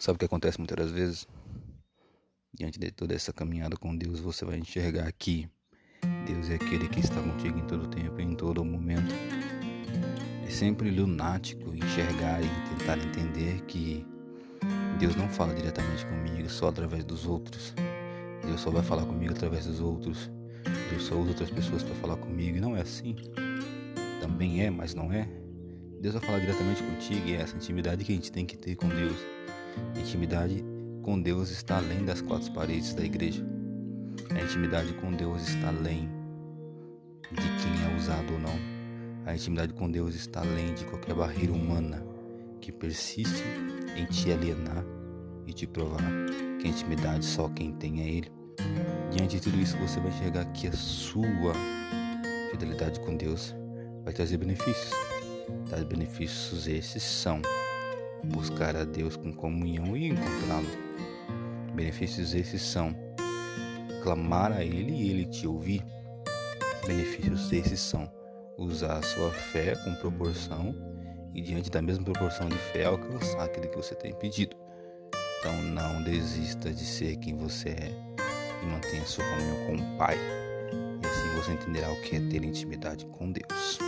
Sabe o que acontece muitas das vezes? Diante de toda essa caminhada com Deus, você vai enxergar que Deus é aquele que está contigo em todo tempo em todo momento. É sempre lunático enxergar e tentar entender que Deus não fala diretamente comigo só através dos outros. Deus só vai falar comigo através dos outros. Deus só usa outras pessoas para falar comigo. E não é assim. Também é, mas não é. Deus vai falar diretamente contigo e é essa intimidade que a gente tem que ter com Deus. Intimidade com Deus está além das quatro paredes da igreja. A intimidade com Deus está além de quem é usado ou não. A intimidade com Deus está além de qualquer barreira humana que persiste em te alienar e te provar que a intimidade só quem tem é Ele. Diante de tudo isso, você vai enxergar que a sua fidelidade com Deus vai trazer benefícios. Tais benefícios esses são buscar a Deus com comunhão e encontrá-lo. Benefícios esses são clamar a Ele e Ele te ouvir. Benefícios esses são usar a sua fé com proporção e diante da mesma proporção de fé alcançar aquilo que você tem pedido. Então não desista de ser quem você é e mantenha sua comunhão com o Pai. E assim você entenderá o que é ter intimidade com Deus.